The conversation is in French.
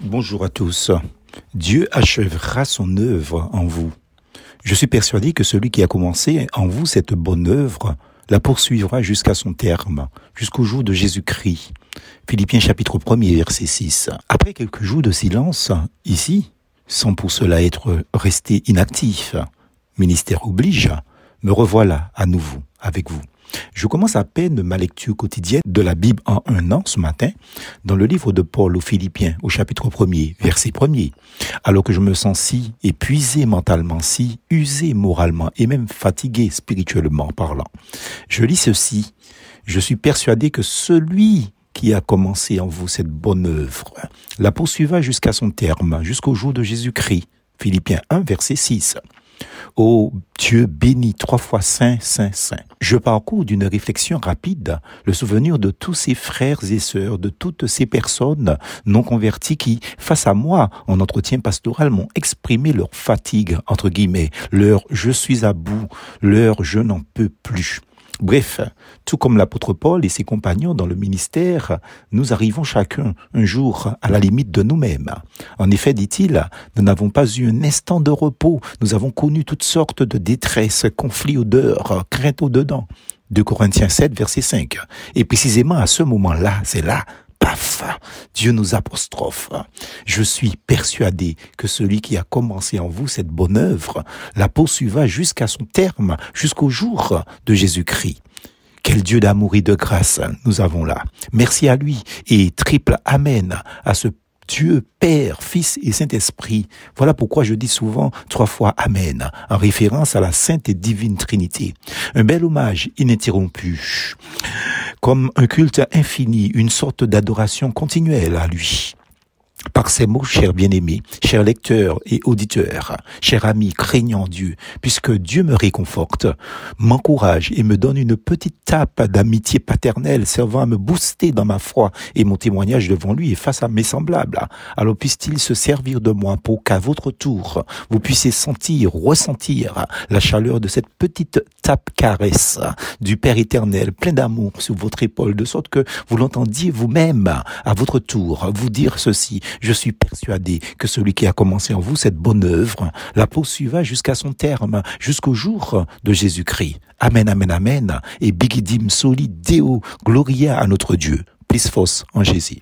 Bonjour à tous. Dieu achèvera son œuvre en vous. Je suis persuadé que celui qui a commencé en vous cette bonne œuvre la poursuivra jusqu'à son terme, jusqu'au jour de Jésus-Christ. Philippiens chapitre 1 verset 6. Après quelques jours de silence, ici, sans pour cela être resté inactif, ministère oblige, me revoilà à nouveau avec vous. Je commence à peine ma lecture quotidienne de la Bible en un an ce matin, dans le livre de Paul aux Philippiens, au chapitre 1er, verset 1er, alors que je me sens si épuisé mentalement, si usé moralement et même fatigué spirituellement parlant. Je lis ceci. Je suis persuadé que celui qui a commencé en vous cette bonne œuvre la poursuivra jusqu'à son terme, jusqu'au jour de Jésus-Christ. Philippiens 1, verset 6. Ô Dieu béni, trois fois saint, saint, saint. Je parcours d'une réflexion rapide le souvenir de tous ces frères et sœurs, de toutes ces personnes non converties qui, face à moi, en entretien pastoral, m'ont exprimé leur fatigue, entre guillemets, leur je suis à bout, leur je n'en peux plus. Bref, tout comme l'apôtre Paul et ses compagnons dans le ministère, nous arrivons chacun un jour à la limite de nous-mêmes. En effet, dit-il, nous n'avons pas eu un instant de repos, nous avons connu toutes sortes de détresse, conflits, odeurs, craintes au-dedans. De Corinthiens 7, verset 5. Et précisément à ce moment-là, c'est là paf, Dieu nous apostrophe. Je suis persuadé que celui qui a commencé en vous cette bonne œuvre la poursuivra jusqu'à son terme, jusqu'au jour de Jésus-Christ. Quel Dieu d'amour et de grâce nous avons là. Merci à lui et triple Amen à ce Dieu, Père, Fils et Saint-Esprit. Voilà pourquoi je dis souvent trois fois Amen, en référence à la Sainte et Divine Trinité. Un bel hommage ininterrompu comme un culte infini, une sorte d'adoration continuelle à lui. Par ces mots, chers bien-aimés, chers lecteurs et auditeurs, chers amis craignant Dieu, puisque Dieu me réconforte, m'encourage et me donne une petite tape d'amitié paternelle servant à me booster dans ma foi et mon témoignage devant lui et face à mes semblables. Alors puisse-t-il se servir de moi pour qu'à votre tour, vous puissiez sentir, ressentir la chaleur de cette petite tape caresse du Père éternel, plein d'amour sur votre épaule, de sorte que vous l'entendiez vous-même à votre tour vous dire ceci. Je suis persuadé que celui qui a commencé en vous cette bonne œuvre la poursuivra jusqu'à son terme, jusqu'au jour de Jésus-Christ. Amen, amen, amen. Et bigidim soli deo gloria à notre Dieu. Plus fos en Jésus.